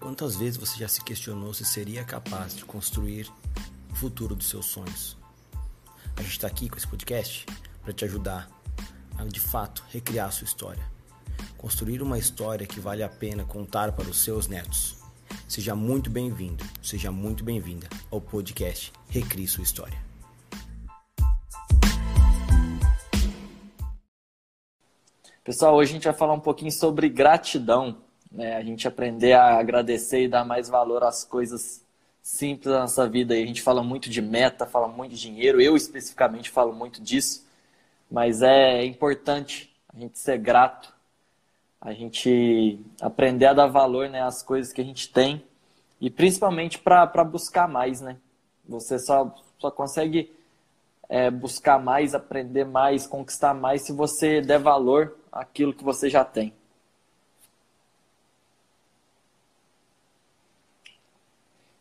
Quantas vezes você já se questionou se seria capaz de construir o futuro dos seus sonhos? A gente está aqui com esse podcast para te ajudar a de fato recriar a sua história. Construir uma história que vale a pena contar para os seus netos. Seja muito bem-vindo, seja muito bem-vinda ao podcast Recrie Sua História. Pessoal, hoje a gente vai falar um pouquinho sobre gratidão né? A gente aprender a agradecer e dar mais valor às coisas simples da nossa vida. E a gente fala muito de meta, fala muito de dinheiro. Eu especificamente falo muito disso, mas é importante a gente ser grato, a gente aprender a dar valor né, às coisas que a gente tem e principalmente para buscar mais, né? Você só, só consegue é, buscar mais, aprender mais, conquistar mais se você der valor àquilo que você já tem.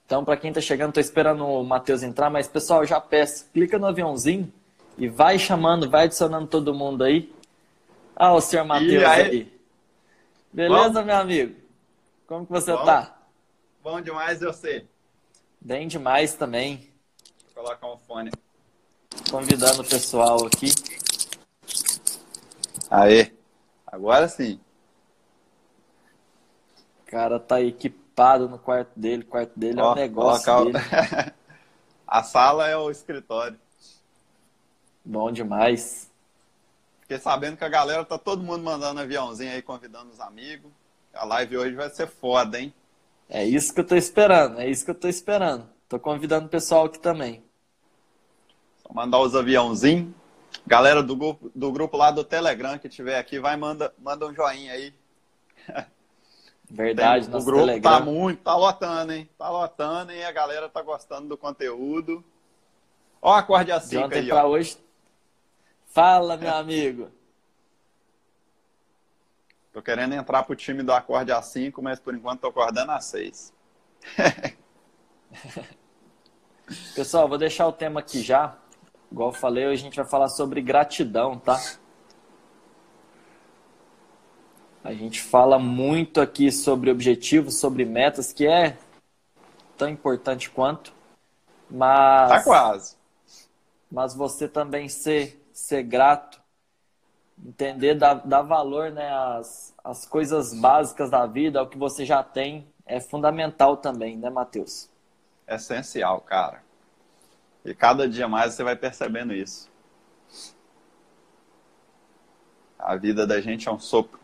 Então, para quem está chegando, estou esperando o Matheus entrar, mas pessoal, já peço, clica no aviãozinho e vai chamando, vai adicionando todo mundo aí. Ah, o senhor Matheus aí? aí. Beleza, Bom? meu amigo? Como que você Bom. tá? Bom demais, eu sei. Bem demais também. Vou colocar um fone. Convidando o pessoal aqui. Aê, agora sim. O cara tá no quarto dele. O quarto dele ó, é um negócio ó, dele. A sala é o escritório. Bom demais. Fiquei sabendo que a galera tá todo mundo mandando aviãozinho aí, convidando os amigos. A live hoje vai ser foda, hein? É isso que eu tô esperando, é isso que eu tô esperando. Tô convidando o pessoal aqui também. Só mandar os aviãozinhos. Galera do grupo, do grupo lá do Telegram que tiver aqui, vai manda, manda um joinha aí. Verdade, Tem, O grupo tá Telegram. tá muito, tá lotando, hein? Tá lotando e a galera tá gostando do conteúdo. Ó, acorde a 5 aí, pra ó. hoje. Fala, meu amigo. Tô querendo entrar pro time do acorde a 5, mas por enquanto tô acordando a 6. Pessoal, vou deixar o tema aqui já. Igual eu falei, hoje a gente vai falar sobre gratidão, tá? A gente fala muito aqui sobre objetivos, sobre metas, que é tão importante quanto. Mas. Tá quase. Mas você também ser, ser grato, entender, dar, dar valor né, às, às coisas básicas da vida, ao que você já tem, é fundamental também, né, Matheus? É essencial, cara. E cada dia mais você vai percebendo isso. A vida da gente é um sopro.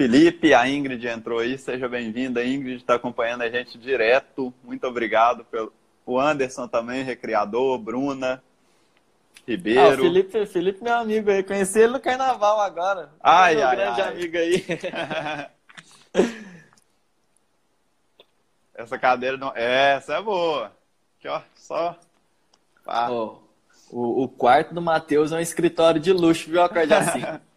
Felipe, a Ingrid entrou aí, seja bem-vinda. A Ingrid está acompanhando a gente direto. Muito obrigado pelo o Anderson também, recriador, Bruna, Ribeiro. Ah, o Felipe, Felipe, meu amigo aí, conheci ele no carnaval agora. Ai, meu ai, grande ai. amigo aí. essa cadeira não. Essa é boa. Aqui, ó, só. Oh, o, o quarto do Matheus é um escritório de luxo, viu, assim.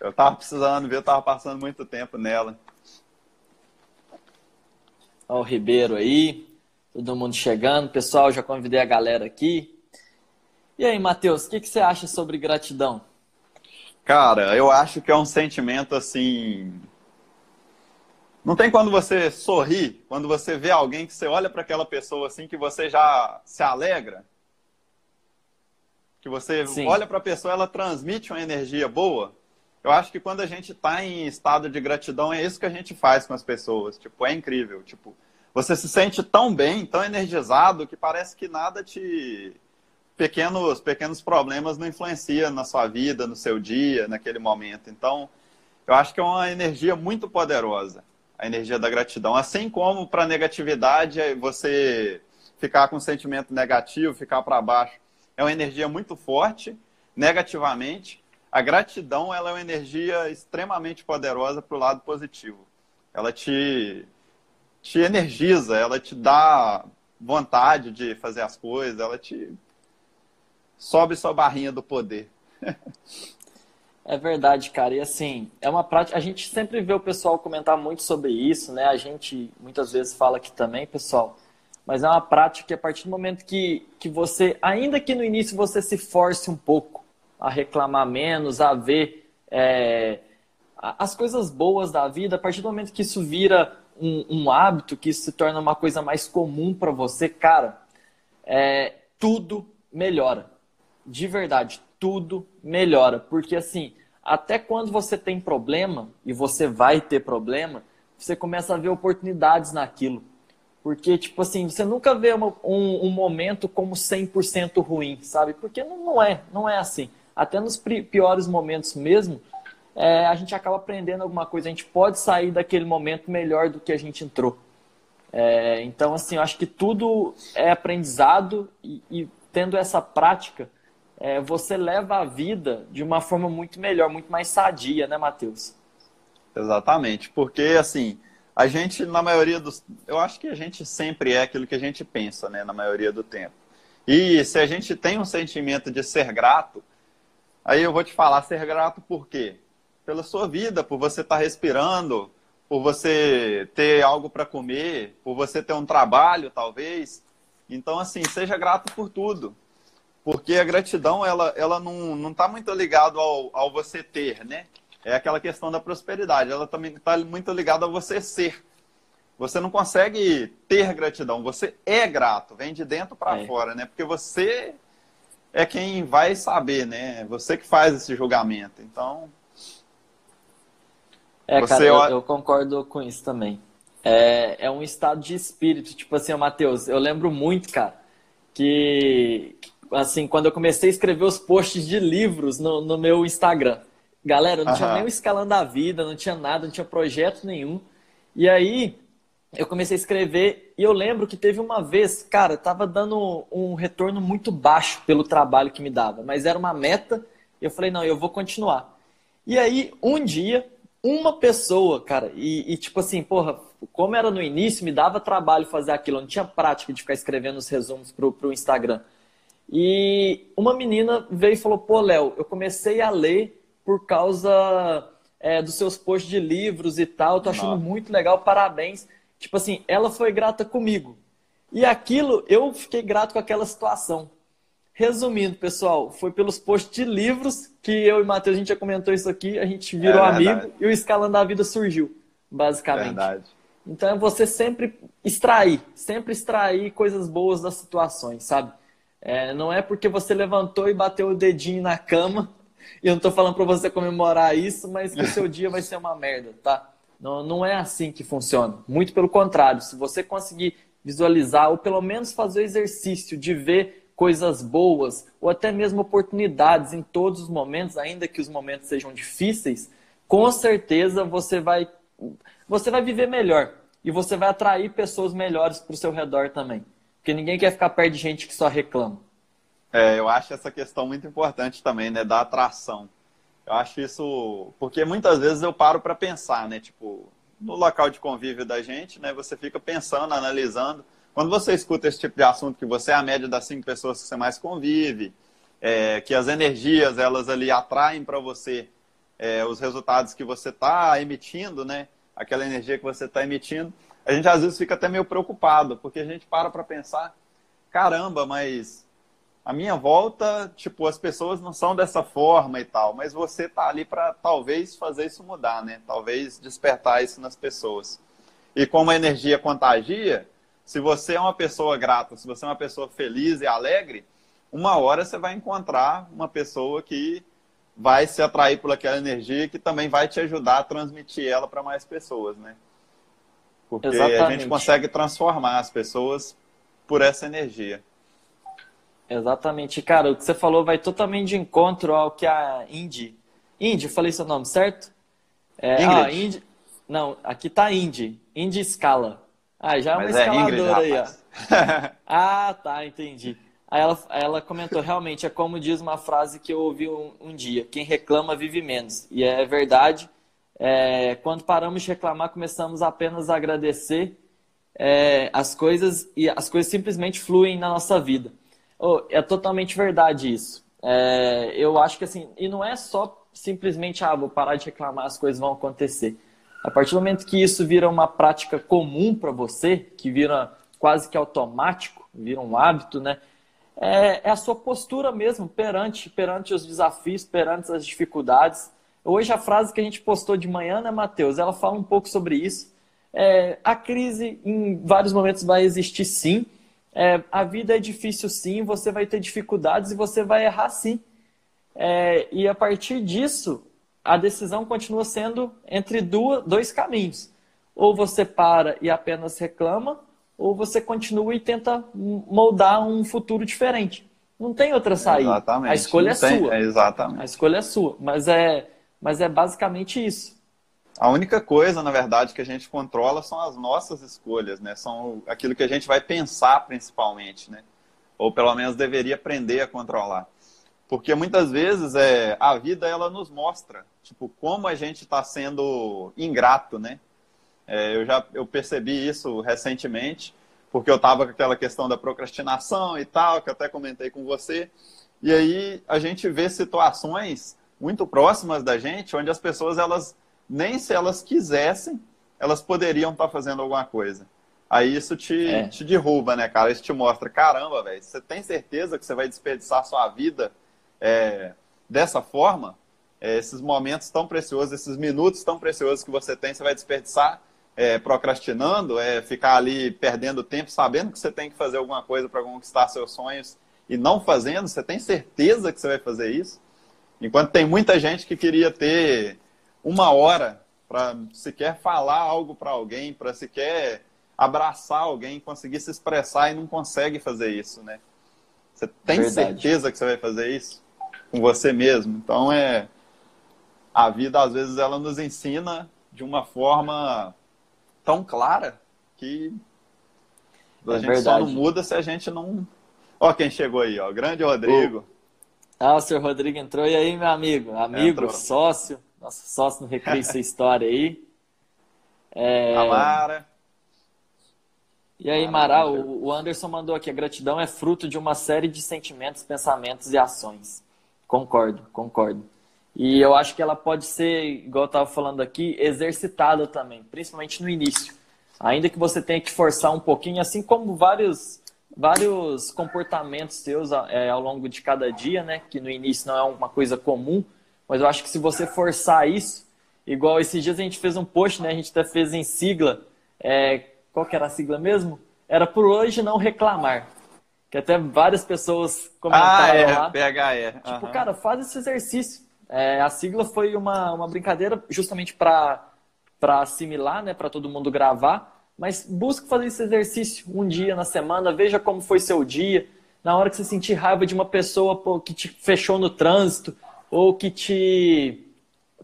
Eu tava precisando ver, eu tava passando muito tempo nela. Ó, o Ribeiro aí, todo mundo chegando. Pessoal, já convidei a galera aqui. E aí, Matheus, o que, que você acha sobre gratidão? Cara, eu acho que é um sentimento assim. Não tem quando você sorri, quando você vê alguém que você olha para aquela pessoa assim que você já se alegra. Que você Sim. olha para a pessoa, ela transmite uma energia boa. Eu acho que quando a gente está em estado de gratidão, é isso que a gente faz com as pessoas. Tipo, é incrível. Tipo, você se sente tão bem, tão energizado, que parece que nada te. Pequenos, pequenos problemas não influenciam na sua vida, no seu dia, naquele momento. Então, eu acho que é uma energia muito poderosa, a energia da gratidão. Assim como para a negatividade, é você ficar com um sentimento negativo, ficar para baixo, é uma energia muito forte, negativamente, a gratidão ela é uma energia extremamente poderosa para o lado positivo. Ela te, te energiza, ela te dá vontade de fazer as coisas, ela te sobe sua barrinha do poder. É verdade, cara. E assim, é uma prática. A gente sempre vê o pessoal comentar muito sobre isso, né? A gente muitas vezes fala aqui também, pessoal. Mas é uma prática que a partir do momento que, que você, ainda que no início você se force um pouco, a reclamar menos, a ver, é, as coisas boas da vida, a partir do momento que isso vira um, um hábito, que isso se torna uma coisa mais comum para você, cara, é, tudo melhora. De verdade, tudo melhora. Porque assim, até quando você tem problema, e você vai ter problema, você começa a ver oportunidades naquilo. Porque, tipo assim, você nunca vê uma, um, um, momento como 100% ruim, sabe? Porque não, não, é, não é assim. Até nos piores momentos mesmo, é, a gente acaba aprendendo alguma coisa. A gente pode sair daquele momento melhor do que a gente entrou. É, então, assim, eu acho que tudo é aprendizado e, e tendo essa prática, é, você leva a vida de uma forma muito melhor, muito mais sadia, né, Matheus? Exatamente, porque, assim, a gente, na maioria dos. Eu acho que a gente sempre é aquilo que a gente pensa, né, na maioria do tempo. E se a gente tem um sentimento de ser grato, aí eu vou te falar, ser grato por quê? Pela sua vida, por você estar tá respirando, por você ter algo para comer, por você ter um trabalho, talvez. Então, assim, seja grato por tudo. Porque a gratidão, ela, ela não, não tá muito ligado ao, ao você ter, né? É aquela questão da prosperidade. Ela também está muito ligada a você ser. Você não consegue ter gratidão. Você é grato. Vem de dentro para é. fora, né? Porque você é quem vai saber, né? Você que faz esse julgamento. Então, é, cara, eu, eu, concordo com isso também. É, é um estado de espírito. Tipo assim, Matheus, eu lembro muito, cara, que assim, quando eu comecei a escrever os posts de livros no, no meu Instagram. Galera, não tinha nem o escalando da vida, não tinha nada, não tinha projeto nenhum. E aí eu comecei a escrever e eu lembro que teve uma vez, cara, tava dando um retorno muito baixo pelo trabalho que me dava, mas era uma meta. E eu falei, não, eu vou continuar. E aí, um dia, uma pessoa, cara, e, e, tipo assim, porra, como era no início, me dava trabalho fazer aquilo, eu não tinha prática de ficar escrevendo os resumos pro, pro Instagram. E uma menina veio e falou, pô, Léo, eu comecei a ler por causa é, dos seus posts de livros e tal, tô achando Nossa. muito legal, parabéns. Tipo assim, ela foi grata comigo. E aquilo, eu fiquei grato com aquela situação. Resumindo, pessoal, foi pelos posts de livros que eu e Matheus, a gente já comentou isso aqui, a gente virou é amigo e o Escalando da Vida surgiu, basicamente. Verdade. Então é você sempre extrair, sempre extrair coisas boas das situações, sabe? É, não é porque você levantou e bateu o dedinho na cama, e eu não estou falando para você comemorar isso, mas que o seu dia vai ser uma merda, tá? Não, não é assim que funciona. Muito pelo contrário, se você conseguir visualizar, ou pelo menos fazer o exercício de ver coisas boas ou até mesmo oportunidades em todos os momentos, ainda que os momentos sejam difíceis, com certeza você vai você vai viver melhor e você vai atrair pessoas melhores para o seu redor também, porque ninguém quer ficar perto de gente que só reclama. É, eu acho essa questão muito importante também, né, da atração. Eu acho isso porque muitas vezes eu paro para pensar, né, tipo no local de convívio da gente, né, você fica pensando, analisando. Quando você escuta esse tipo de assunto, que você é a média das cinco pessoas que você mais convive, é, que as energias elas ali atraem para você é, os resultados que você está emitindo, né? Aquela energia que você está emitindo, a gente às vezes fica até meio preocupado, porque a gente para para pensar, caramba, mas a minha volta, tipo, as pessoas não são dessa forma e tal, mas você tá ali para talvez fazer isso mudar, né? Talvez despertar isso nas pessoas. E como a energia contagia, se você é uma pessoa grata, se você é uma pessoa feliz e alegre, uma hora você vai encontrar uma pessoa que vai se atrair por aquela energia que também vai te ajudar a transmitir ela para mais pessoas, né? Porque Exatamente. a gente consegue transformar as pessoas por essa energia. Exatamente. Cara, o que você falou vai totalmente de encontro ao que a Indy. Indy, falei seu nome, certo? É, ah, Indy. Não, aqui tá Indy. Indy Scala. Ah, já é uma Mas é escaladora é aí, ó. ah, tá, entendi. Aí ela, ela comentou, realmente, é como diz uma frase que eu ouvi um, um dia, quem reclama vive menos. E é verdade, é, quando paramos de reclamar, começamos apenas a agradecer é, as coisas e as coisas simplesmente fluem na nossa vida. Oh, é totalmente verdade isso. É, eu acho que assim, e não é só simplesmente, ah, vou parar de reclamar, as coisas vão acontecer. A partir do momento que isso vira uma prática comum para você, que vira quase que automático, vira um hábito, né? É, é, a sua postura mesmo perante, perante os desafios, perante as dificuldades. Hoje a frase que a gente postou de manhã, né, Matheus? Ela fala um pouco sobre isso. É, a crise em vários momentos vai existir sim. É, a vida é difícil sim, você vai ter dificuldades e você vai errar sim. É, e a partir disso, a decisão continua sendo entre duas, dois caminhos. Ou você para e apenas reclama, ou você continua e tenta moldar um futuro diferente. Não tem outra saída. Exatamente. A escolha Não é tem, sua. É exatamente. A escolha é sua. Mas é, mas é basicamente isso. A única coisa, na verdade, que a gente controla são as nossas escolhas, né? São aquilo que a gente vai pensar principalmente, né? Ou pelo menos deveria aprender a controlar. Porque muitas vezes é, a vida ela nos mostra, tipo, como a gente está sendo ingrato, né? É, eu já eu percebi isso recentemente, porque eu estava com aquela questão da procrastinação e tal, que eu até comentei com você. E aí a gente vê situações muito próximas da gente, onde as pessoas elas nem se elas quisessem, elas poderiam estar tá fazendo alguma coisa. Aí isso te, é. te derruba, né, cara? Isso te mostra, caramba, velho, você tem certeza que você vai desperdiçar sua vida é, dessa forma? É, esses momentos tão preciosos, esses minutos tão preciosos que você tem, você vai desperdiçar é, procrastinando, é, ficar ali perdendo tempo, sabendo que você tem que fazer alguma coisa para conquistar seus sonhos e não fazendo, você tem certeza que você vai fazer isso? Enquanto tem muita gente que queria ter uma hora para sequer falar algo para alguém, para sequer abraçar alguém, conseguir se expressar e não consegue fazer isso, né? Você tem Verdade. certeza que você vai fazer isso com você mesmo? Então é a vida às vezes ela nos ensina de uma forma tão clara que a é gente verdade. só não muda se a gente não. Ó, quem chegou aí, ó, grande Rodrigo. Ah, o senhor Rodrigo entrou. E aí, meu amigo? Amigo, entrou. sócio. Nosso sócio no Recreio essa história aí. É... Amara. E aí, Mara, o Anderson mandou aqui: a gratidão é fruto de uma série de sentimentos, pensamentos e ações. Concordo, concordo. E eu acho que ela pode ser, igual eu estava falando aqui, exercitada também, principalmente no início. Ainda que você tenha que forçar um pouquinho, assim como vários, vários comportamentos seus é, ao longo de cada dia, né? Que no início não é uma coisa comum, mas eu acho que se você forçar isso, igual esses dias a gente fez um post, né? A gente até fez em sigla. É, qual que era a sigla mesmo? Era por hoje não reclamar. Que até várias pessoas comentaram ah, é, lá. PHE. Tipo, uhum. cara, faz esse exercício. É, a sigla foi uma, uma brincadeira justamente para assimilar, né? Para todo mundo gravar. Mas busque fazer esse exercício um dia na semana, veja como foi seu dia. Na hora que você sentir raiva de uma pessoa pô, que te fechou no trânsito, ou que te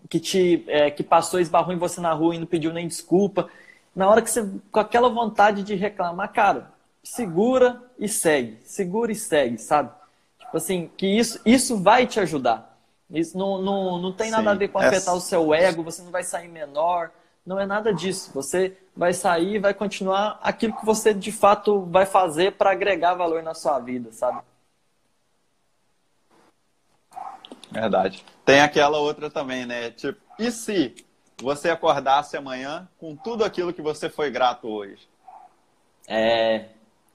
que te é, que passou esbarrou em você na rua e não pediu nem desculpa. Na hora que você com aquela vontade de reclamar, cara, segura e segue, segura e segue, sabe? Tipo assim, que isso isso vai te ajudar. Isso não, não, não tem Sim. nada a ver com afetar Essa... o seu ego, você não vai sair menor, não é nada disso. Você vai sair e vai continuar aquilo que você de fato vai fazer para agregar valor na sua vida, sabe? Verdade. Tem aquela outra também, né? Tipo, e se você acordasse amanhã com tudo aquilo que você foi grato hoje? É.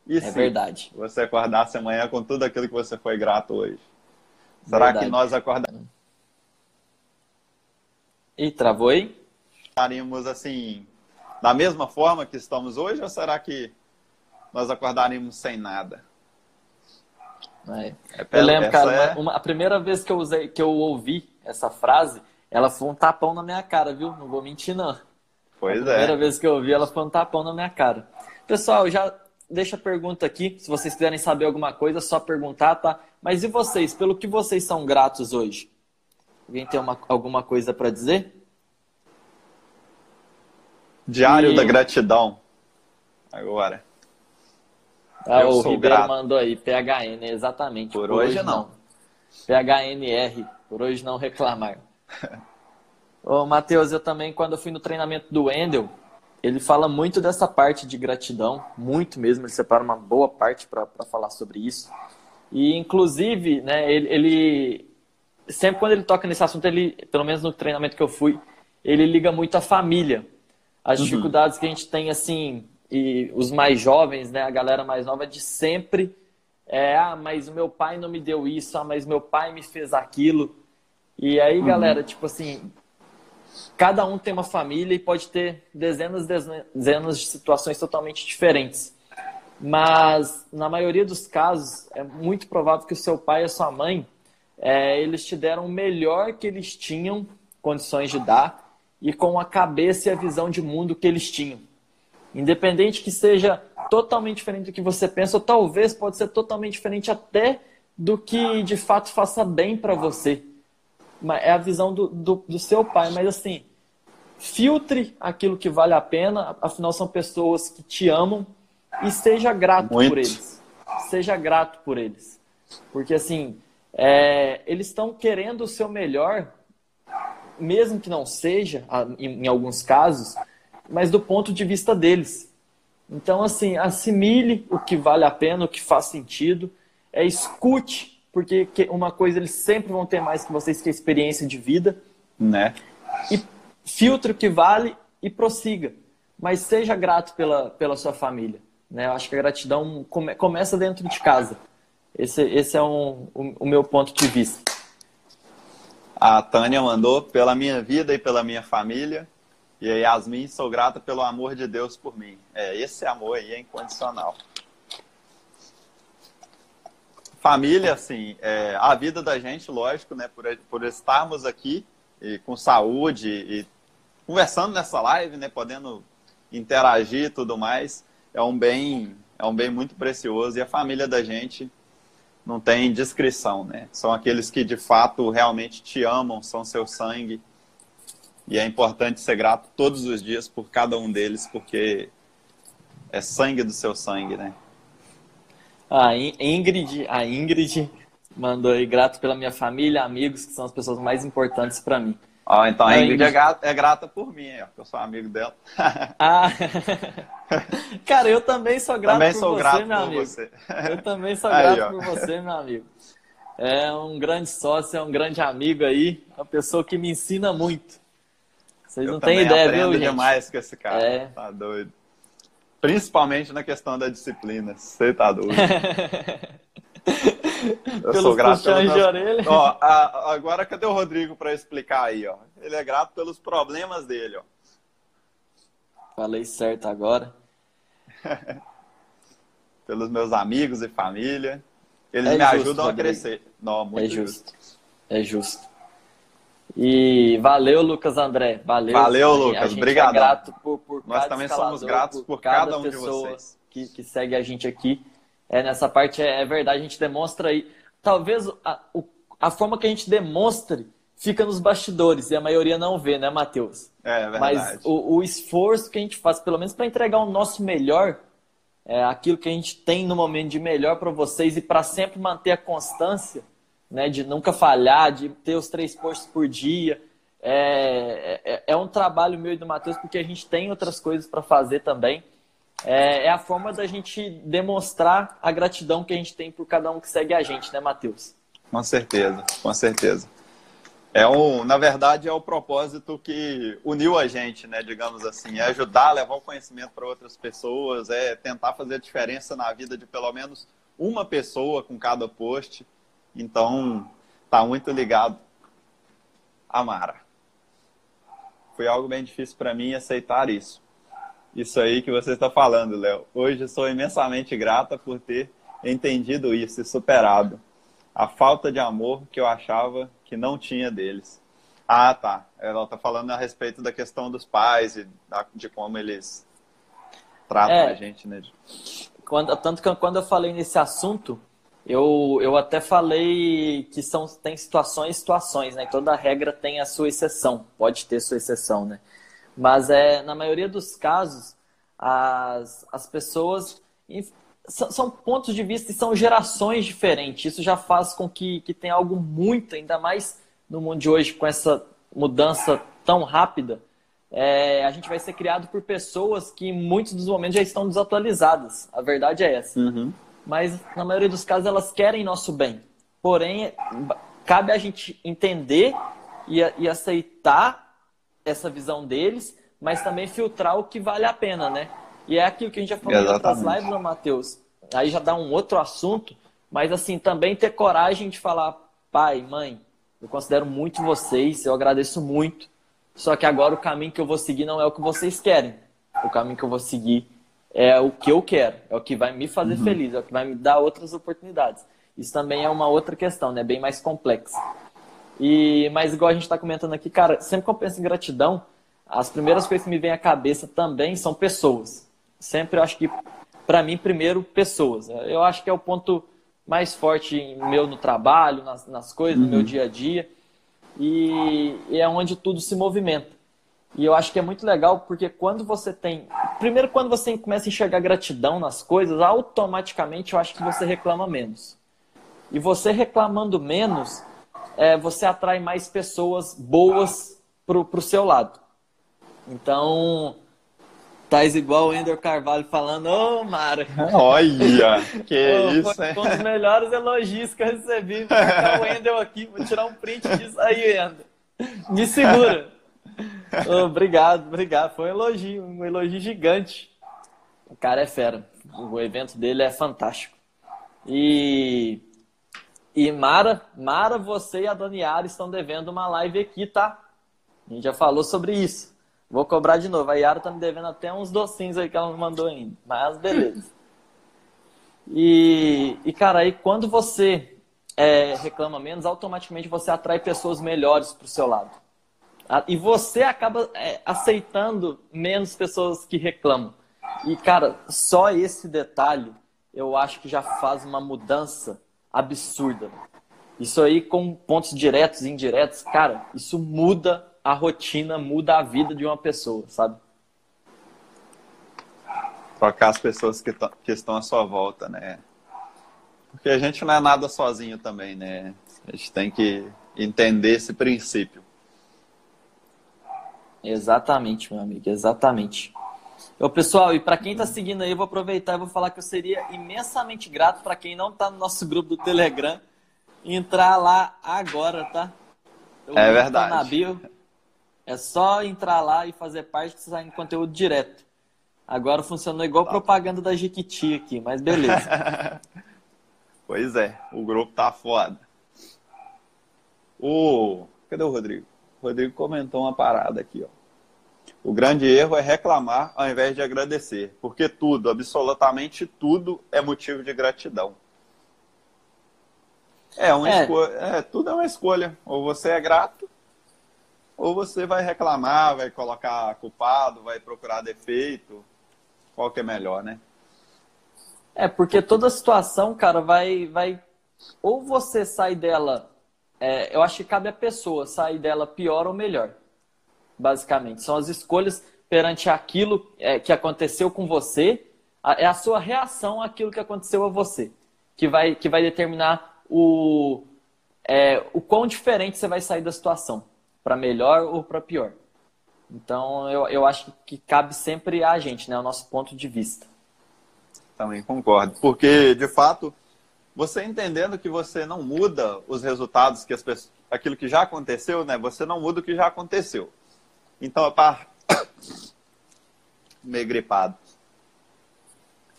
E é verdade. Você acordasse amanhã com tudo aquilo que você foi grato hoje? Será verdade. que nós acordamos? E travou aí? Estaríamos assim, da mesma forma que estamos hoje, ou será que nós acordaríamos sem nada? É. É, eu lembro, cara, é... uma, a primeira vez que eu usei, que eu ouvi essa frase, ela foi um tapão na minha cara, viu? Não vou mentir, não. Pois a primeira é. vez que eu ouvi, ela foi um tapão na minha cara. Pessoal, já deixa a pergunta aqui. Se vocês quiserem saber alguma coisa, é só perguntar, tá? Mas e vocês? Pelo que vocês são gratos hoje? Alguém tem uma, alguma coisa para dizer? Diário e... da gratidão. Agora. Ah, o Ribeiro grato. mandou aí, PHN, exatamente. Por, por hoje, hoje, não. PHNR, por hoje não reclamar. Ô, Matheus, eu também, quando eu fui no treinamento do Wendel, ele fala muito dessa parte de gratidão, muito mesmo, ele separa uma boa parte para falar sobre isso. E, inclusive, né, ele, ele, sempre quando ele toca nesse assunto, ele, pelo menos no treinamento que eu fui, ele liga muito à família. As uhum. dificuldades que a gente tem, assim, e os mais jovens, né, a galera mais nova de sempre, é, ah, mas o meu pai não me deu isso, ah, mas meu pai me fez aquilo. E aí, uhum. galera, tipo assim, cada um tem uma família e pode ter dezenas, dezenas de situações totalmente diferentes. Mas, na maioria dos casos, é muito provável que o seu pai e a sua mãe, é, eles te deram o melhor que eles tinham condições de dar e com a cabeça e a visão de mundo que eles tinham. Independente que seja totalmente diferente do que você pensa, ou talvez pode ser totalmente diferente até do que de fato faça bem para você. É a visão do, do, do seu pai, mas assim, filtre aquilo que vale a pena, afinal são pessoas que te amam e seja grato Muito. por eles. Seja grato por eles. Porque assim, é, eles estão querendo o seu melhor, mesmo que não seja, em, em alguns casos, mas do ponto de vista deles. Então, assim, assimile o que vale a pena, o que faz sentido, é escute, porque uma coisa eles sempre vão ter mais que vocês, que é experiência de vida. Né? E filtre o que vale e prossiga. Mas seja grato pela, pela sua família. Né? Eu acho que a gratidão come, começa dentro de casa. Esse, esse é um, o, o meu ponto de vista. A Tânia mandou pela minha vida e pela minha família. E a Yasmin, sou grata pelo amor de Deus por mim. É, esse amor aí é incondicional. Família, assim, é, a vida da gente, lógico, né, por, por estarmos aqui e com saúde e conversando nessa live, né, podendo interagir e tudo mais, é um bem, é um bem muito precioso e a família da gente não tem descrição, né? São aqueles que de fato realmente te amam, são seu sangue. E é importante ser grato todos os dias por cada um deles, porque é sangue do seu sangue, né? A Ingrid, a Ingrid mandou aí grato pela minha família, amigos, que são as pessoas mais importantes para mim. Ó, então a Ingrid é grata, é grata por mim, ó, eu sou amigo dela. Ah, cara, eu também sou grato também por sou você, grato meu por amigo. Você. Eu também sou aí, grato ó. por você, meu amigo. É um grande sócio, é um grande amigo aí, uma pessoa que me ensina muito. Vocês eu não têm ideia, viu, gente? demais com esse cara, é. tá doido. Principalmente na questão da disciplina, você tá doido. Eu sou grato pelos meus... de orelha. Ó, a, agora cadê o Rodrigo para explicar aí, ó? Ele é grato pelos problemas dele, ó. Falei certo agora. pelos meus amigos e família. Eles é me justo, ajudam Rodrigo. a crescer. Não, muito é justo. justo. É justo. E valeu, Lucas André. Valeu. Valeu, Lucas. Obrigado. É grato por, por Nós também somos gratos por, por cada, cada, um de vocês. Que, que segue a gente aqui. É, nessa parte é, é verdade, a gente demonstra aí. Talvez a, o, a forma que a gente demonstre fica nos bastidores e a maioria não vê, né, Matheus? É, é verdade. Mas o, o, esforço que a gente faz, pelo menos para entregar o nosso melhor, é, aquilo que a gente tem no momento de melhor para vocês e para sempre manter a constância, né, de nunca falhar, de ter os três posts por dia. É, é, é um trabalho meu e do Matheus, porque a gente tem outras coisas para fazer também é, é, a forma da gente demonstrar a gratidão que a gente tem por cada um que segue a gente, né, Matheus? Com certeza, com certeza. É um, na verdade, é o propósito que uniu a gente, né, digamos assim, é ajudar, levar o conhecimento para outras pessoas, é tentar fazer a diferença na vida de pelo menos uma pessoa com cada post. Então, tá muito ligado a Mara. Foi algo bem difícil para mim aceitar isso isso aí que você está falando, Léo. Hoje sou imensamente grata por ter entendido isso e superado a falta de amor que eu achava que não tinha deles. Ah, tá. Ela está falando a respeito da questão dos pais e de como eles tratam é, a gente, né? Quando, tanto que quando eu falei nesse assunto, eu, eu até falei que são, tem situações situações, né? Toda regra tem a sua exceção, pode ter sua exceção, né? Mas é, na maioria dos casos, as, as pessoas. São, são pontos de vista e são gerações diferentes. Isso já faz com que, que tenha algo muito, ainda mais no mundo de hoje, com essa mudança tão rápida. É, a gente vai ser criado por pessoas que em muitos dos momentos já estão desatualizadas. A verdade é essa. Uhum. Mas na maioria dos casos elas querem nosso bem. Porém, cabe a gente entender e, e aceitar essa visão deles, mas também filtrar o que vale a pena, né? E é aquilo que a gente já falou em outras lives, né, Matheus? Aí já dá um outro assunto, mas assim, também ter coragem de falar, pai, mãe, Eu considero muito vocês, eu agradeço muito. Só que agora o caminho que eu vou seguir não é o que vocês querem. O caminho que eu vou seguir é o que eu quero, é o que vai me fazer uhum. feliz, é o que vai me dar outras oportunidades. Isso também é uma outra questão, né? Bem mais complexa. E, mas igual a gente está comentando aqui, cara, sempre que eu penso em gratidão, as primeiras coisas que me vêm à cabeça também são pessoas. Sempre eu acho que, para mim, primeiro, pessoas. Eu acho que é o ponto mais forte meu no trabalho, nas, nas coisas, uhum. no meu uhum. dia a dia. E, e é onde tudo se movimenta. E eu acho que é muito legal porque quando você tem. Primeiro, quando você começa a enxergar gratidão nas coisas, automaticamente eu acho que você reclama menos. E você reclamando menos, é, você atrai mais pessoas boas para o seu lado. Então, Tais igual o Ender Carvalho falando, ô oh, Mara. Olha, que oh, isso, foi, um dos melhores elogios que eu recebi. Vou o Ender aqui, vou tirar um print disso aí, Ender. Me segura. Obrigado, obrigado. Foi um elogio, um elogio gigante. O cara é fera. O evento dele é fantástico. E, e Mara, Mara, você e a Daniara estão devendo uma live aqui, tá? A gente já falou sobre isso. Vou cobrar de novo. A Yara tá me devendo até uns docinhos aí que ela me mandou ainda. Mas beleza. E, e cara, aí quando você é, reclama menos, automaticamente você atrai pessoas melhores pro seu lado. E você acaba é, aceitando menos pessoas que reclamam. E, cara, só esse detalhe eu acho que já faz uma mudança absurda. Isso aí com pontos diretos e indiretos, cara, isso muda a rotina muda a vida de uma pessoa, sabe? Tocar as pessoas que, que estão à sua volta, né? Porque a gente não é nada sozinho também, né? A gente tem que entender esse princípio. Exatamente, meu amigo, exatamente. Ô, pessoal, e para quem está seguindo aí, eu vou aproveitar e vou falar que eu seria imensamente grato para quem não está no nosso grupo do Telegram entrar lá agora, tá? O é verdade. Tá na bio. É só entrar lá e fazer parte que você sai em conteúdo direto. Agora funcionou igual tá. propaganda da Jequiti aqui, mas beleza. pois é, o grupo tá foda. O... Cadê o Rodrigo? O Rodrigo comentou uma parada aqui, ó. O grande erro é reclamar ao invés de agradecer, porque tudo, absolutamente tudo, é motivo de gratidão. É, uma é. Escolha, é, tudo é uma escolha. Ou você é grato, ou você vai reclamar, vai colocar culpado, vai procurar defeito. Qual que é melhor, né? É, porque toda situação, cara, vai. vai ou você sai dela. É, eu acho que cabe a pessoa sair dela pior ou melhor. Basicamente. São as escolhas perante aquilo é, que aconteceu com você. é a sua reação àquilo que aconteceu a você. Que vai, que vai determinar o, é, o quão diferente você vai sair da situação para melhor ou para pior. Então, eu, eu acho que cabe sempre a gente, né? O nosso ponto de vista. Também concordo. Porque, de fato, você entendendo que você não muda os resultados, que as pessoas, aquilo que já aconteceu, né? Você não muda o que já aconteceu. Então, a par... meio gripado.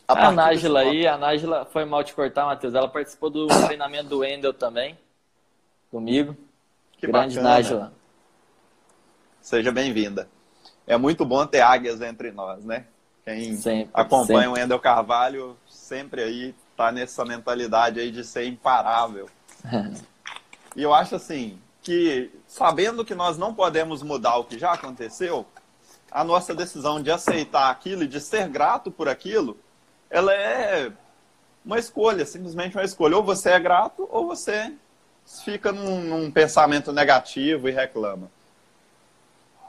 A, a Nájila aí, a Nájila foi mal te cortar, Matheus. Ela participou do treinamento do Wendel também, comigo. Que Grande bacana. Nájila. Seja bem-vinda. É muito bom ter águias entre nós, né? Quem sempre, acompanha sempre. o Wendel Carvalho sempre aí tá nessa mentalidade aí de ser imparável. e eu acho assim que sabendo que nós não podemos mudar o que já aconteceu, a nossa decisão de aceitar aquilo e de ser grato por aquilo, ela é uma escolha, simplesmente uma escolha. Ou você é grato ou você fica num, num pensamento negativo e reclama.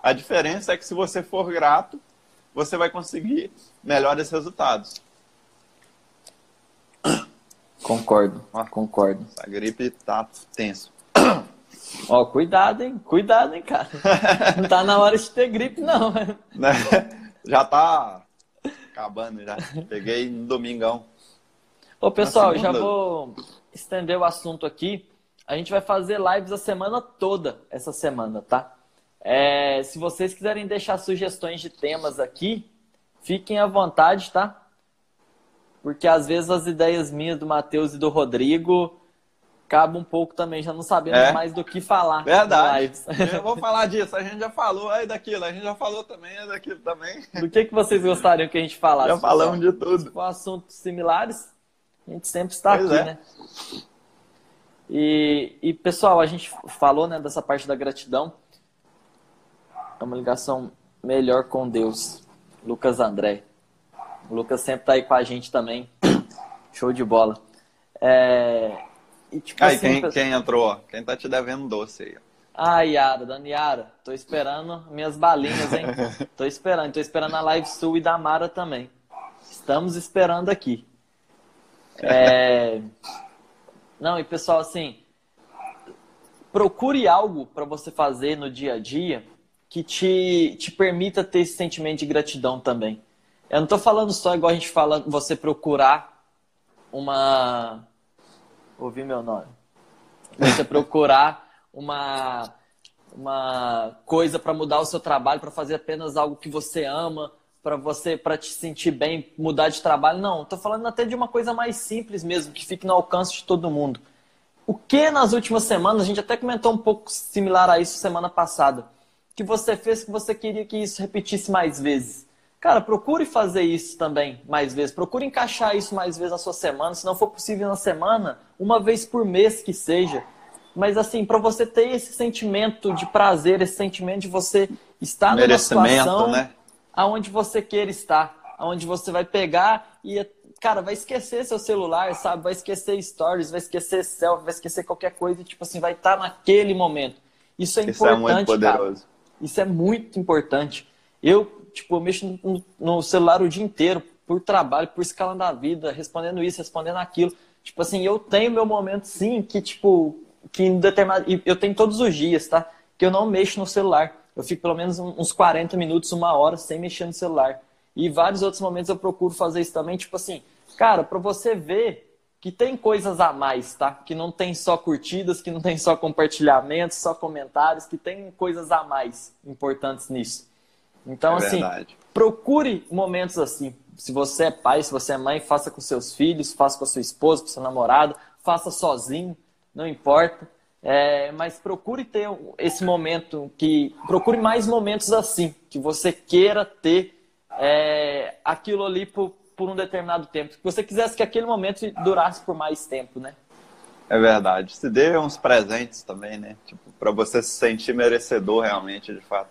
A diferença é que se você for grato, você vai conseguir melhores resultados. Concordo, concordo. A gripe tá tenso. Ó, cuidado, hein? Cuidado, hein, cara. Não tá na hora de ter gripe, não. Né? Já tá acabando já. Peguei no domingão. Ô, pessoal, já vou estender o assunto aqui. A gente vai fazer lives a semana toda essa semana, tá? É, se vocês quiserem deixar sugestões de temas aqui, fiquem à vontade, tá? Porque às vezes as ideias minhas do Matheus e do Rodrigo acaba um pouco também, já não sabemos É. mais do que falar. Verdade. Eu vou falar disso. A gente já falou aí daquilo, a gente já falou também é daquilo também. Do que, que vocês gostariam que a gente falasse? Já falamos de tudo. Com assuntos similares, a gente sempre está Pois aqui, é. né? E, e, pessoal, a gente falou né, dessa parte da gratidão. É uma ligação melhor com Deus. Lucas André. O Lucas sempre tá aí com a gente também. Show de bola. É... E, tipo Aí, assim, quem, pe- quem entrou? ó? Quem tá te devendo doce aí? Ah, Yara, Dani Yara, tô esperando minhas balinhas, hein? tô esperando, tô esperando a live sul e da Mara também. Estamos esperando aqui. É... Não, e pessoal, assim, procure algo para você fazer no dia a dia que te, te permita ter esse sentimento de gratidão também. Eu não tô falando só igual a gente fala, você procurar uma. Ouvi meu nome você procurar uma uma coisa para mudar o seu trabalho, para fazer apenas algo que você ama, para você para te sentir bem, mudar de trabalho. Não, tô falando até de uma coisa mais simples mesmo, que fique no alcance de todo mundo. O que nas últimas semanas, a gente até comentou um pouco similar a isso semana passada, que você fez que você queria que isso repetisse mais vezes. Cara, procure fazer isso também mais vezes. Procure encaixar isso mais vezes na sua semana. Se não for possível na semana, uma vez por mês que seja. Mas assim, para você ter esse sentimento de prazer, esse sentimento de você estar numa situação né? aonde você queira estar, aonde você vai pegar e cara, vai esquecer seu celular, sabe? Vai esquecer stories, vai esquecer selfie, vai esquecer qualquer coisa e tipo assim, vai estar naquele momento. Isso é Isso é importante, muito cara. poderoso. Isso é muito importante. Eu, tipo, eu mexo no, no celular o dia inteiro, por trabalho, por escala da vida, respondendo isso, respondendo aquilo. Tipo assim, eu tenho meu momento, sim, que, tipo, que em determinado. Eu tenho todos os dias, tá? Que eu não mexo no celular. Eu fico pelo menos uns 40 minutos, uma hora, sem mexer no celular. E vários outros momentos eu procuro fazer isso também, tipo assim, cara, pra você ver que tem coisas a mais, tá? Que não tem só curtidas, que não tem só compartilhamentos, só comentários, que tem coisas a mais importantes nisso. Então, é assim, verdade. procure momentos assim. Se você é pai, se você é mãe, faça com seus filhos, faça com a sua esposa, com seu namorado, faça sozinho, não importa. É, mas procure ter esse momento que. Procure mais momentos assim, que você queira ter é, aquilo ali por, por um determinado tempo. Que você quisesse que aquele momento durasse por mais tempo, né? É verdade. Se dê uns presentes também, né? Tipo, pra você se sentir merecedor realmente, de fato.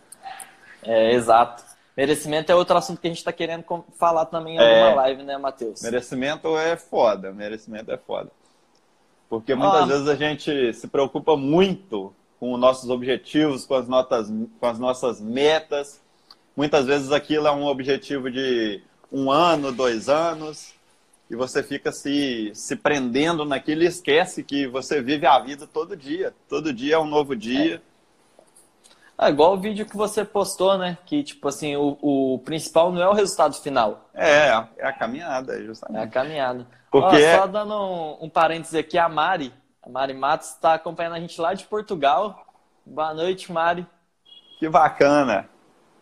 É, exato. Merecimento é outro assunto que a gente está querendo falar também em É. alguma live, né, Matheus? Merecimento é foda, merecimento é foda. Porque muitas Ah. vezes a gente se preocupa muito com os nossos objetivos, com as, notas, com as nossas metas. Muitas vezes aquilo é um objetivo de um ano, dois anos, e você fica se, se prendendo naquilo e esquece que você vive a vida todo dia. Todo dia é um novo dia. Ah, igual o vídeo que você postou, né? Que, tipo assim, o, o principal não é o resultado final, É, é a caminhada, é a justamente. caminhada. Porque Ó, é- Só dando um, um parênteses aqui, a Mari, a Mari Matos está acompanhando a gente lá de Portugal. Boa noite, Mari. Que bacana.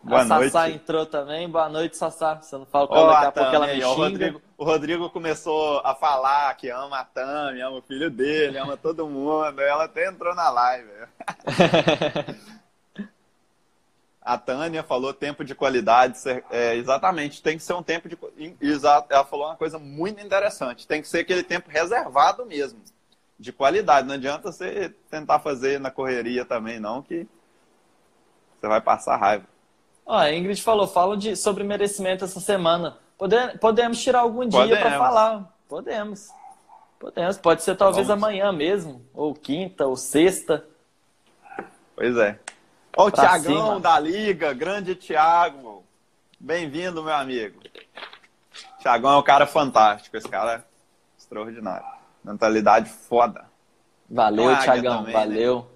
Boa a Sassá noite. entrou também. Boa noite, Sassá. Você não fala com Ó, ela, daqui a pouco ela me ó, o xinga. Rodrigo, o Rodrigo começou a falar que ama a Tami, ama o filho dele, ama todo mundo. Ela até entrou na live. A Tânia falou tempo de qualidade. é, exatamente, tem que ser um tempo de. Ela falou uma coisa muito interessante. Tem que ser aquele tempo reservado mesmo, de qualidade. Não adianta você tentar fazer na correria também, não, que você vai passar raiva. Ó, a Ingrid falou, fala de, sobre merecimento essa semana. Pode- podemos tirar algum dia para falar. Podemos. Podemos. Pode ser talvez Vamos. amanhã mesmo, ou quinta, ou sexta. Pois é. Ó o Tiagão da Liga, grande Thiago. Bem-vindo, meu amigo. Tiagão é um cara fantástico, esse cara é extraordinário. Mentalidade foda. Valeu, também, né? valeu.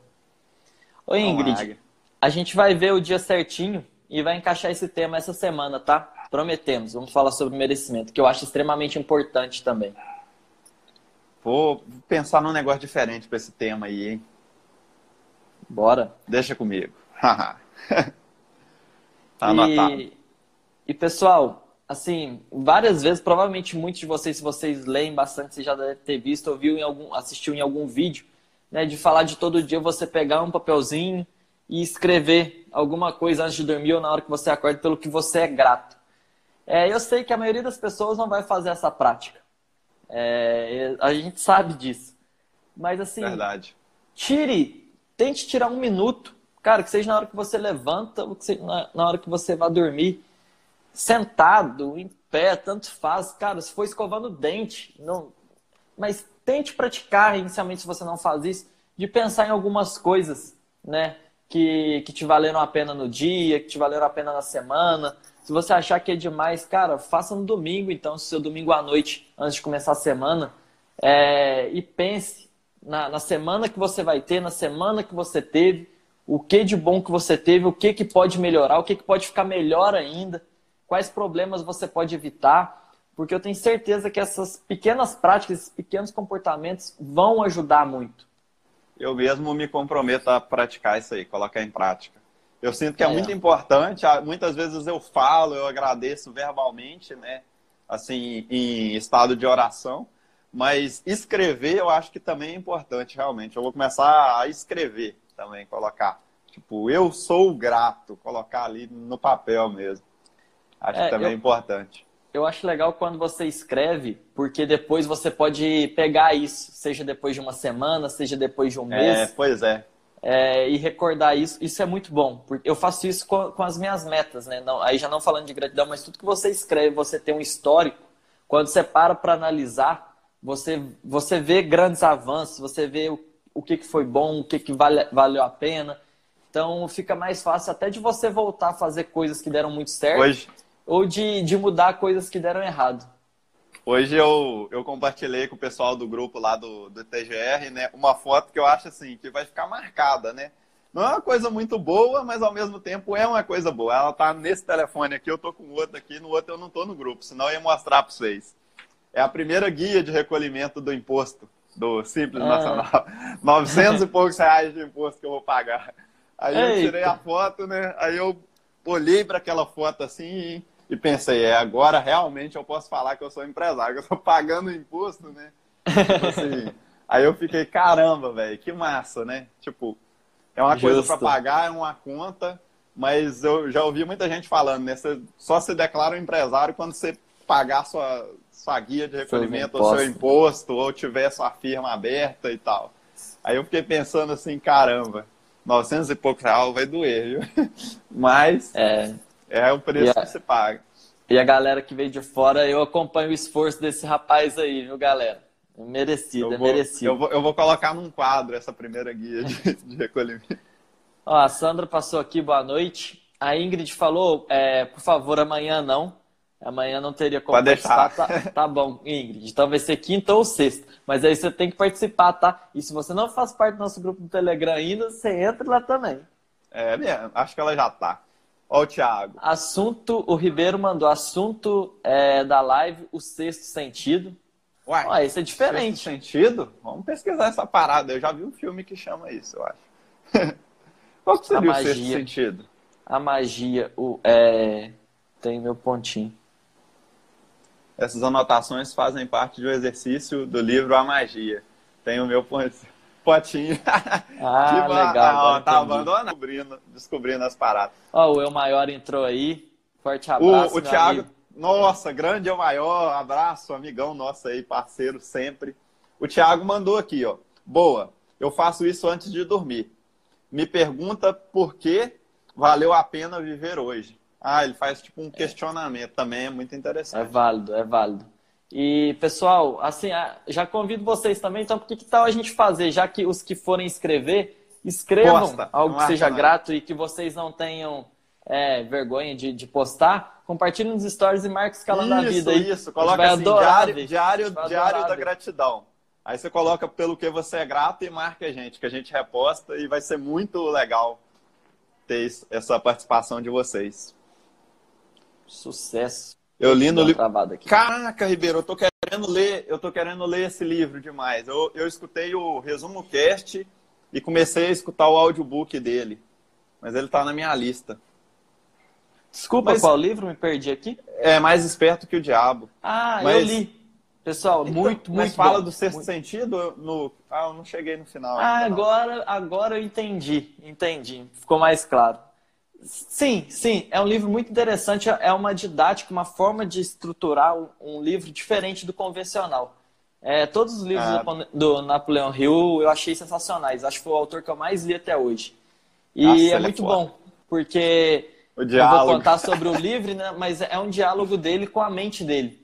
Ô, Uma Ingrid, a gente vai ver o dia certinho e vai encaixar esse tema essa semana, tá? Prometemos. Vamos falar sobre merecimento, que eu acho extremamente importante também. Vou pensar num negócio diferente pra esse tema aí, hein? Bora. Deixa comigo. tá anotado. E, e, pessoal, assim, várias vezes, provavelmente muitos de vocês, se vocês leem bastante, você já deve ter visto, ouviu em algum, assistiu em algum vídeo, né, de falar de todo dia você pegar um papelzinho e escrever alguma coisa antes de dormir ou na hora que você acorda pelo que você é grato. É, eu sei que a maioria das pessoas não vai fazer essa prática. É, a gente sabe disso. Mas assim, Verdade. tire, tente tirar um minuto, cara, que seja na hora que você levanta, ou que seja na hora que você vai dormir, sentado, em pé, tanto faz. Cara, se for escovando o dente, não... mas tente praticar, inicialmente, se você não faz isso, de pensar em algumas coisas, né? Que, que te valeram a pena no dia, que te valeram a pena na semana. Se você achar que é demais, cara, faça no domingo, então, seu domingo à noite, antes de começar a semana, é... e pense na, na semana que você vai ter, na semana que você teve, o que de bom que você teve, o que, que pode melhorar, o que, que pode ficar melhor ainda, quais problemas você pode evitar, porque eu tenho certeza que essas pequenas práticas, esses pequenos comportamentos vão ajudar muito. Eu mesmo me comprometo a praticar isso aí, colocar em prática. Eu sinto que é, é, muito importante, ah, muitas vezes eu falo, eu agradeço verbalmente, né? Assim, em estado de oração, mas escrever eu acho que também é importante, realmente. Eu vou começar a escrever também, colocar. Tipo, eu sou grato, colocar ali no papel mesmo. Acho é, também eu, importante. Eu acho legal quando você escreve, porque depois você pode pegar isso, seja depois de uma semana, seja depois de um é, mês. É, pois é. é. e recordar isso, isso é muito bom. Porque eu faço isso com, com as minhas metas, né? Não, aí já não falando de gratidão, mas tudo que você escreve, você tem um histórico. Quando você para para analisar, você, você vê grandes avanços, você vê o, o que, que foi bom, o que, que vale, valeu a pena. Então fica mais fácil até de você voltar a fazer coisas que deram muito certo. Hoje, ou de, de mudar coisas que deram errado. Hoje eu, eu compartilhei com o pessoal do grupo lá do, do TGR, né, uma foto que eu acho assim, que vai ficar marcada, né? Não é uma coisa muito boa, mas ao mesmo tempo é uma coisa boa. Ela tá nesse telefone aqui, eu tô com o outro aqui, no outro eu não tô no grupo, senão eu ia mostrar para vocês. É a primeira guia de recolhimento do imposto do Simples ah. Nacional. 900 e poucos reais de imposto que eu vou pagar. Aí Eita. eu tirei a foto, né? Aí eu olhei para aquela foto assim e pensei, é, agora realmente eu posso falar que eu sou empresário, que eu estou pagando imposto, né? Tipo assim, aí eu fiquei, caramba, velho, que massa, né? Tipo, é uma Justo. coisa para pagar, é uma conta, mas eu já ouvi muita gente falando, né? Você só se declara um empresário quando você pagar sua, sua guia de recolhimento, ou seu imposto, ou tiver sua firma aberta e tal. Aí eu fiquei pensando assim, caramba, 900 e pouco real vai doer, viu? Mas é, é o preço a, que você paga. E a galera que veio de fora, eu acompanho o esforço desse rapaz aí, viu, galera? É merecido, eu é vou, é merecido. Eu vou, eu vou colocar num quadro essa primeira guia de, de recolhimento. Ó, a Sandra passou aqui, boa noite. A Ingrid falou, é, por favor, amanhã não. Amanhã não teria como Pode participar. Tá, tá, bom, Ingrid. Então vai ser quinta ou sexta. Mas aí você tem que participar, tá? E se você não faz parte do nosso grupo do Telegram ainda, você entra lá também. É mesmo, acho que ela já tá. Ó o Thiago. Assunto, o Ribeiro mandou assunto é, da live, o sexto sentido. Uai, Ó, isso é diferente. Sexto sentido? Vamos pesquisar essa parada. Eu já vi um filme que chama isso, eu acho. Qual que seria o sexto sentido? A magia, o, é... tem meu pontinho. Essas anotações fazem parte do exercício do livro A Magia. Tem o meu potinho. Ah, legal. Ah, tá abandonado, descobrindo, descobrindo as paradas. Ó, o Eu Maior entrou aí. Forte abraço. O, o Thiago, amigo. nossa, grande Eu Maior, abraço, amigão nosso aí, parceiro sempre. O Thiago mandou aqui, ó. Boa, eu faço isso antes de dormir. Me pergunta por que valeu a pena viver hoje. Ah, ele faz tipo um questionamento é. também, é muito interessante. É válido, é válido. E, pessoal, assim, já convido vocês também, então, por que, tal a gente fazer, já que os que forem escrever, escrevam Posta, algo que seja grato e que vocês não tenham é, vergonha de, de postar, compartilhe nos stories e marque escala da vida aí. Isso, coloca assim, adorar, diário, diário, diário da gratidão. Aí você coloca pelo que você é grato e marca a gente, que a gente reposta e vai ser muito legal ter essa participação de vocês. Sucesso. Eu li no livro. Caraca, Ribeiro, eu tô querendo ler, eu tô querendo ler esse livro demais. Eu, eu escutei o resumo cast e comecei a escutar o audiobook dele. Mas ele tá na minha lista. Desculpa, Mas, qual livro? Me perdi aqui. É Mais Esperto que o Diabo. Ah, Mas... eu li. Pessoal, então, muito, muito Mas fala bom. do sexto muito... sentido no... Ah, eu não cheguei no final. Ah, agora, agora eu entendi. Entendi. Ficou mais claro. Sim, sim, é um livro muito interessante, é uma didática, uma forma de estruturar um livro diferente do convencional. É, todos os livros ah. do, do Napoleão Hill eu achei sensacionais, acho que foi o autor que eu mais li até hoje. E Nossa, é, é muito é bom, porque eu vou contar sobre o livro, né, mas é um diálogo dele com a mente dele.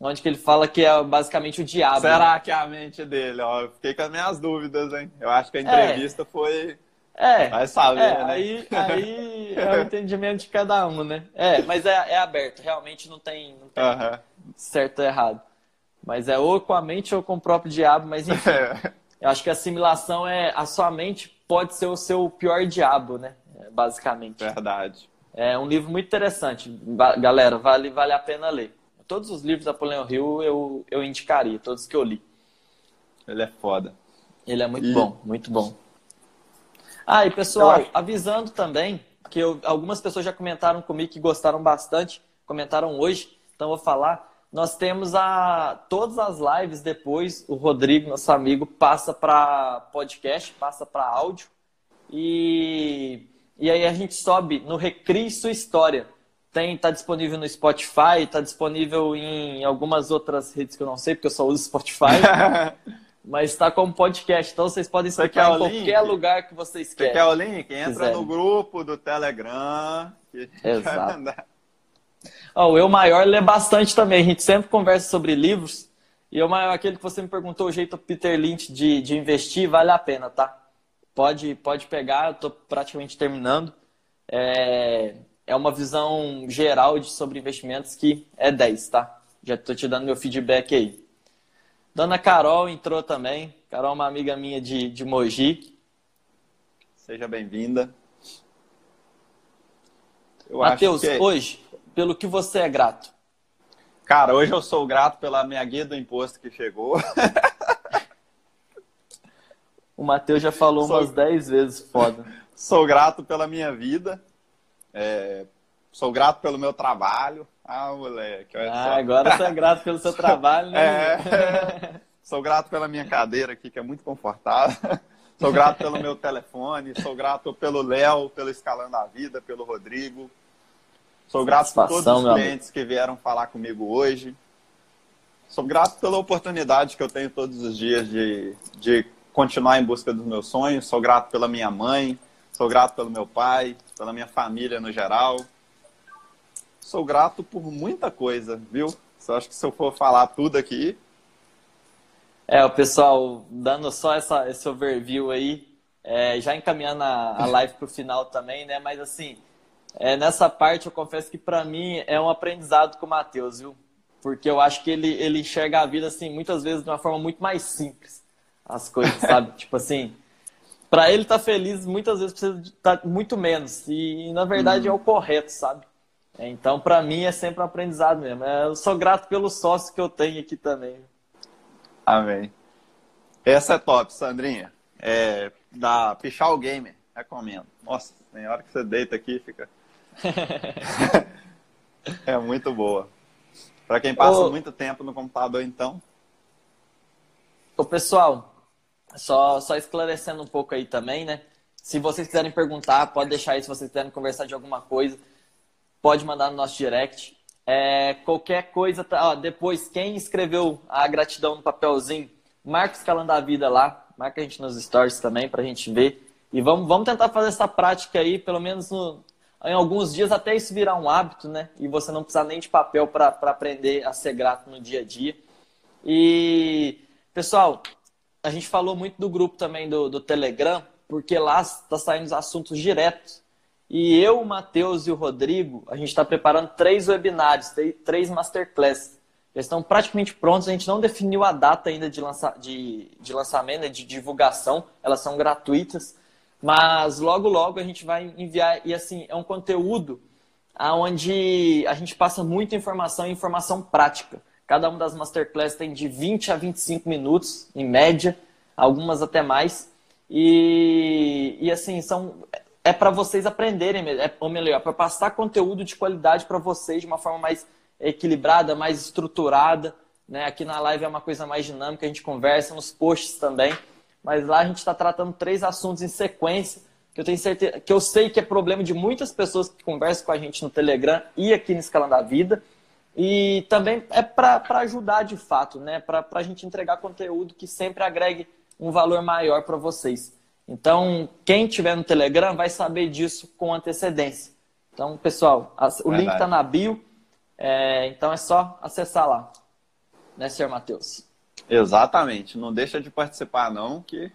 Onde que ele fala que é basicamente o diabo. Será né? que é a mente dele? Ó, eu fiquei com as minhas dúvidas, hein? Eu acho que a é. entrevista é. foi é. Vai saber, é, né? Aí, aí é o entendimento de cada um, né? É, mas é, é aberto, realmente não tem, não tem certo ou errado. Mas é ou com a mente ou com o próprio diabo, mas enfim. É. Eu acho que a assimilação é. A sua mente pode ser o seu pior diabo, né? Basicamente. Verdade. É um livro muito interessante. Galera, vale, vale a pena ler. Todos os livros da Napoleão Hill eu, eu indicaria, todos que eu li. Ele é foda. Ele é muito e... bom, muito bom. Ah, e pessoal, acho... avisando também que eu, algumas pessoas já comentaram comigo que gostaram bastante, comentaram hoje, então vou falar. Nós temos a todas as lives depois, o Rodrigo, nosso amigo, passa para podcast, passa para áudio e, e aí a gente sobe no Recrie Sua História. Tem, tá disponível no Spotify, tá disponível em algumas outras redes que eu não sei, porque eu só uso Spotify. mas está como podcast. Então vocês podem escutar em qualquer link? lugar que vocês querem. Você quer o link? Entra quiserem. no grupo do Telegram. Exato. oh, o Eu Maior lê bastante também. A gente sempre conversa sobre livros. E o maior, aquele que você me perguntou, o jeito Peter Lynch de, de investir, vale a pena, tá? Pode, pode pegar, eu estou praticamente terminando. É, é uma visão geral de, sobre investimentos que é 10, tá? Já estou te dando meu feedback aí. Dona Carol entrou também. Carol é uma amiga minha de, de Mogi. Seja bem-vinda. Matheus, que... hoje, pelo que você é grato? Cara, hoje eu sou grato pela minha guia do imposto que chegou. o Matheus já falou sou... umas 10 vezes, foda. sou grato pela minha vida. É... Sou grato pelo meu trabalho. Ah, moleque. Olha ah, só. agora você é grato pelo seu trabalho, né? É. Sou grato pela minha cadeira aqui, que é muito confortável. Sou grato pelo meu telefone. Sou grato pelo Léo, pelo Escalando a Vida, pelo Rodrigo. Sou grato por todos os clientes que vieram falar comigo hoje. Sou grato pela oportunidade que eu tenho todos os dias de, de continuar em busca dos meus sonhos. Sou grato pela minha mãe. Sou grato pelo meu pai, pela minha família no geral sou grato por muita coisa, viu? Só acho que se eu for falar tudo aqui. É, o pessoal, dando só essa, esse overview aí, é, já encaminhando a, a live para o final também, né? Mas assim, é, nessa parte eu confesso que para mim é um aprendizado com o Matheus, viu? Porque eu acho que ele, ele enxerga a vida, assim, muitas vezes de uma forma muito mais simples. As coisas, sabe? tipo assim, para ele estar tá feliz, muitas vezes precisa estar tá muito menos. E, na verdade, uhum. é o correto, sabe? Então, para mim, é sempre um aprendizado mesmo. É, eu sou grato pelo sócio que eu tenho aqui também. Amém. Essa é top, Sandrinha. É da Pichal Gamer. Recomendo. Nossa, tem hora que você deita aqui fica. é muito boa. Para quem passa Ô, muito tempo no computador, então. Ô, pessoal, só, só esclarecendo um pouco aí também, né? Se vocês quiserem perguntar, pode deixar aí se vocês quiserem conversar de alguma coisa pode mandar no nosso direct. É, qualquer coisa, tá, ó, depois, quem escreveu a gratidão no papelzinho, marca escalando a vida lá, marca a gente nos stories também para a gente ver. E vamos, vamos tentar fazer essa prática aí, pelo menos no, em alguns dias, até isso virar um hábito, né? E você não precisar nem de papel para aprender a ser grato no dia a dia. E, pessoal, a gente falou muito do grupo também do, do Telegram, porque lá está saindo os assuntos diretos e eu, o Matheus e o Rodrigo, a gente está preparando três webinários, três masterclasses. Já estão praticamente prontos, a gente não definiu a data ainda de, lança, de, de lançamento, né, de divulgação, elas são gratuitas, mas logo, logo a gente vai enviar, e assim, é um conteúdo onde a gente passa muita informação e informação prática. Cada uma das masterclasses tem de 20 a 25 minutos, em média, algumas até mais. E, e assim, são é para vocês aprenderem, é, ou melhor, é para passar conteúdo de qualidade para vocês de uma forma mais equilibrada, mais estruturada. Né? Aqui na live é uma coisa mais dinâmica, a gente conversa nos posts também. Mas lá a gente está tratando três assuntos em sequência, que eu tenho certeza, que eu sei que é problema de muitas pessoas que conversam com a gente no Telegram e aqui no Escalando da Vida. E também é para ajudar de fato, né? Para a gente entregar conteúdo que sempre agregue um valor maior para vocês. Então, quem tiver no Telegram vai saber disso com antecedência. Então, pessoal, o link está na bio, é, então é só acessar lá. Né, senhor Matheus? Exatamente. Não deixa de participar, não, que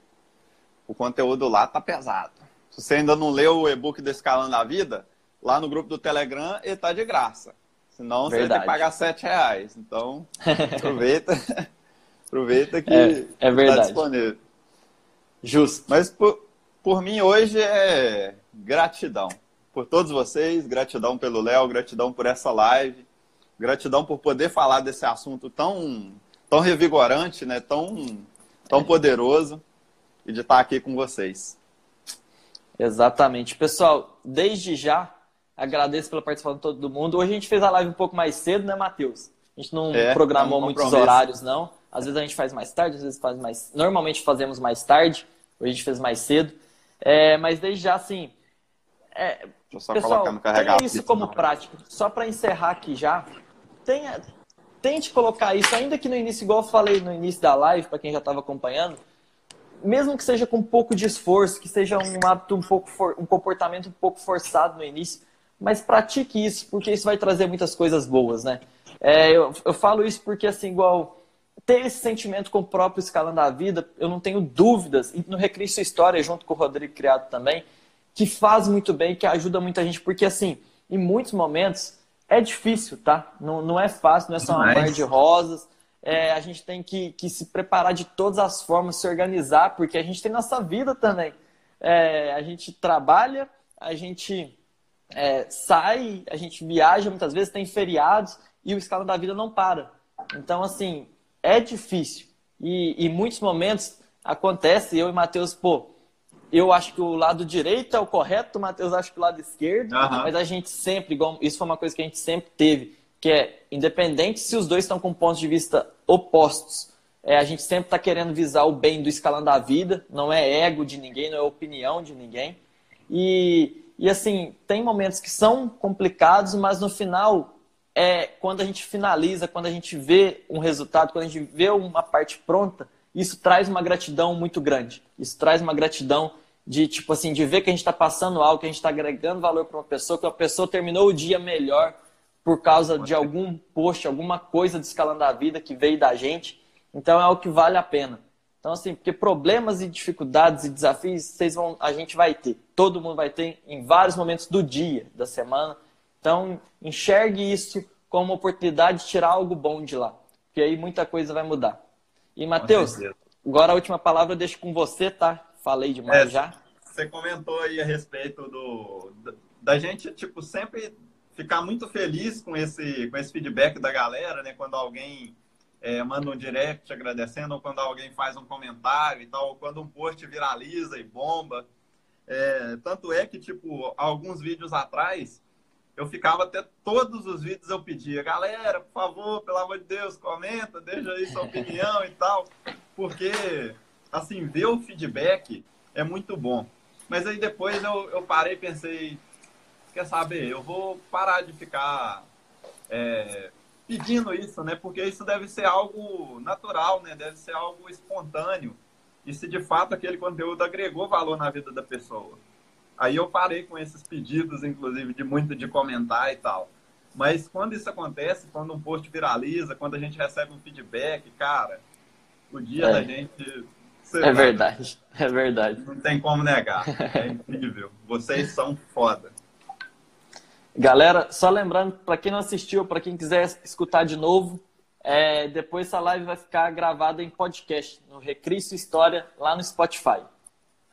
o conteúdo lá tá pesado. Se você ainda não leu o e-book do Escalando da Vida, lá no grupo do Telegram ele tá de graça. Senão Verdade. você vai ter que pagar sete reais. Então, aproveita, aproveita que é, é verdade. Tá disponível. Justo. Mas por, por mim hoje é gratidão. Por todos vocês, gratidão pelo Léo, gratidão por essa live, gratidão por poder falar desse assunto tão, tão revigorante, né? tão, tão poderoso e de estar aqui com vocês. Exatamente. Pessoal, desde já agradeço pela participação de todo mundo. Hoje a gente fez a live um pouco mais cedo, né, Matheus? A gente não é, programou é um muitos horários, não. Às vezes a gente faz mais tarde, às vezes faz mais. Normalmente fazemos mais tarde, hoje a gente fez mais cedo. É, mas desde já, assim. É... só Pessoal, colocar no carregar isso como prática. Só para encerrar aqui já, tenha, tente colocar isso, ainda que no início, igual eu falei no início da live, para quem já estava acompanhando, mesmo que seja com um pouco de esforço, que seja um hábito um pouco for, um comportamento um pouco forçado no início, mas pratique isso, porque isso vai trazer muitas coisas boas, né? É, eu, eu falo isso porque, assim, igual ter esse sentimento com o próprio escalando a vida, eu não tenho dúvidas, e no Recrie Sua História, junto com o Rodrigo Criado também, que faz muito bem, que ajuda muita gente, porque assim, em muitos momentos é difícil, tá? Não, não é fácil, não é só uma mar de rosas, é, a gente tem que, que se preparar de todas as formas, se organizar, porque a gente tem nossa vida também. É, a gente trabalha, a gente é, sai, a gente viaja muitas vezes, tem feriados, e o escala da vida não para. Então, assim, é difícil. E em muitos momentos acontece, eu e Matheus, pô, eu acho que o lado direito é o correto, o Matheus acha que o lado esquerdo, uhum. mas a gente sempre, igual, isso foi uma coisa que a gente sempre teve, que é, independente se os dois estão com pontos de vista opostos, é, a gente sempre está querendo visar o bem do escalão da vida, não é ego de ninguém, não é opinião de ninguém. E, e assim, tem momentos que são complicados, mas no final é quando a gente finaliza, quando a gente vê um resultado, quando a gente vê uma parte pronta, isso traz uma gratidão muito grande. Isso traz uma gratidão de tipo assim, de ver que a gente está passando algo, que a gente está agregando valor para uma pessoa, que a pessoa terminou o dia melhor por causa de algum post, alguma coisa de escalando a vida que veio da gente. Então é o que vale a pena. Então assim, porque problemas e dificuldades e desafios vocês vão, a gente vai ter, todo mundo vai ter em vários momentos do dia, da semana. Então, enxergue isso como uma oportunidade de tirar algo bom de lá, porque aí muita coisa vai mudar. E, Matheus, agora a última palavra eu deixo com você, tá? Falei demais é, já. Você comentou aí a respeito do, da gente, tipo, sempre ficar muito feliz com esse, com esse feedback da galera, né? Quando alguém é, manda um direct agradecendo, ou quando alguém faz um comentário e tal, ou quando um post viraliza e bomba. É, tanto é que, tipo, alguns vídeos atrás, eu ficava até todos os vídeos eu pedia, galera, por favor, pelo amor de Deus, comenta, deixa aí sua opinião e tal, porque assim, ver o feedback é muito bom. Mas aí depois eu, eu parei e pensei, quer saber, eu vou parar de ficar é, pedindo isso, né? Porque isso deve ser algo natural, né? Deve ser algo espontâneo. E se de fato aquele conteúdo agregou valor na vida da pessoa. Aí eu parei com esses pedidos, inclusive, de muito de comentar e tal. Mas quando isso acontece, quando um post viraliza, quando a gente recebe um feedback, cara, o dia é. da gente. É verdade, é verdade. Não tem como negar. É incrível. Vocês são foda. Galera, só lembrando, para quem não assistiu, para quem quiser escutar de novo, é, depois essa live vai ficar gravada em podcast, no Recrício História, lá no Spotify.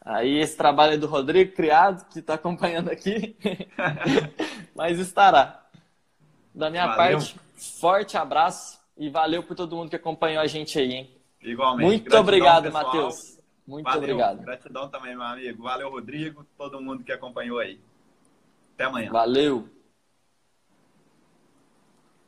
Aí esse trabalho é do Rodrigo Criado, que está acompanhando aqui, mas estará. Da minha valeu. parte, forte abraço e valeu por todo mundo que acompanhou a gente aí, hein? Igualmente. Muito Gratidão, obrigado, Matheus. Muito Valeu. obrigado. Gratidão também, meu amigo. Valeu, Rodrigo, todo mundo que acompanhou aí. Até amanhã. Valeu.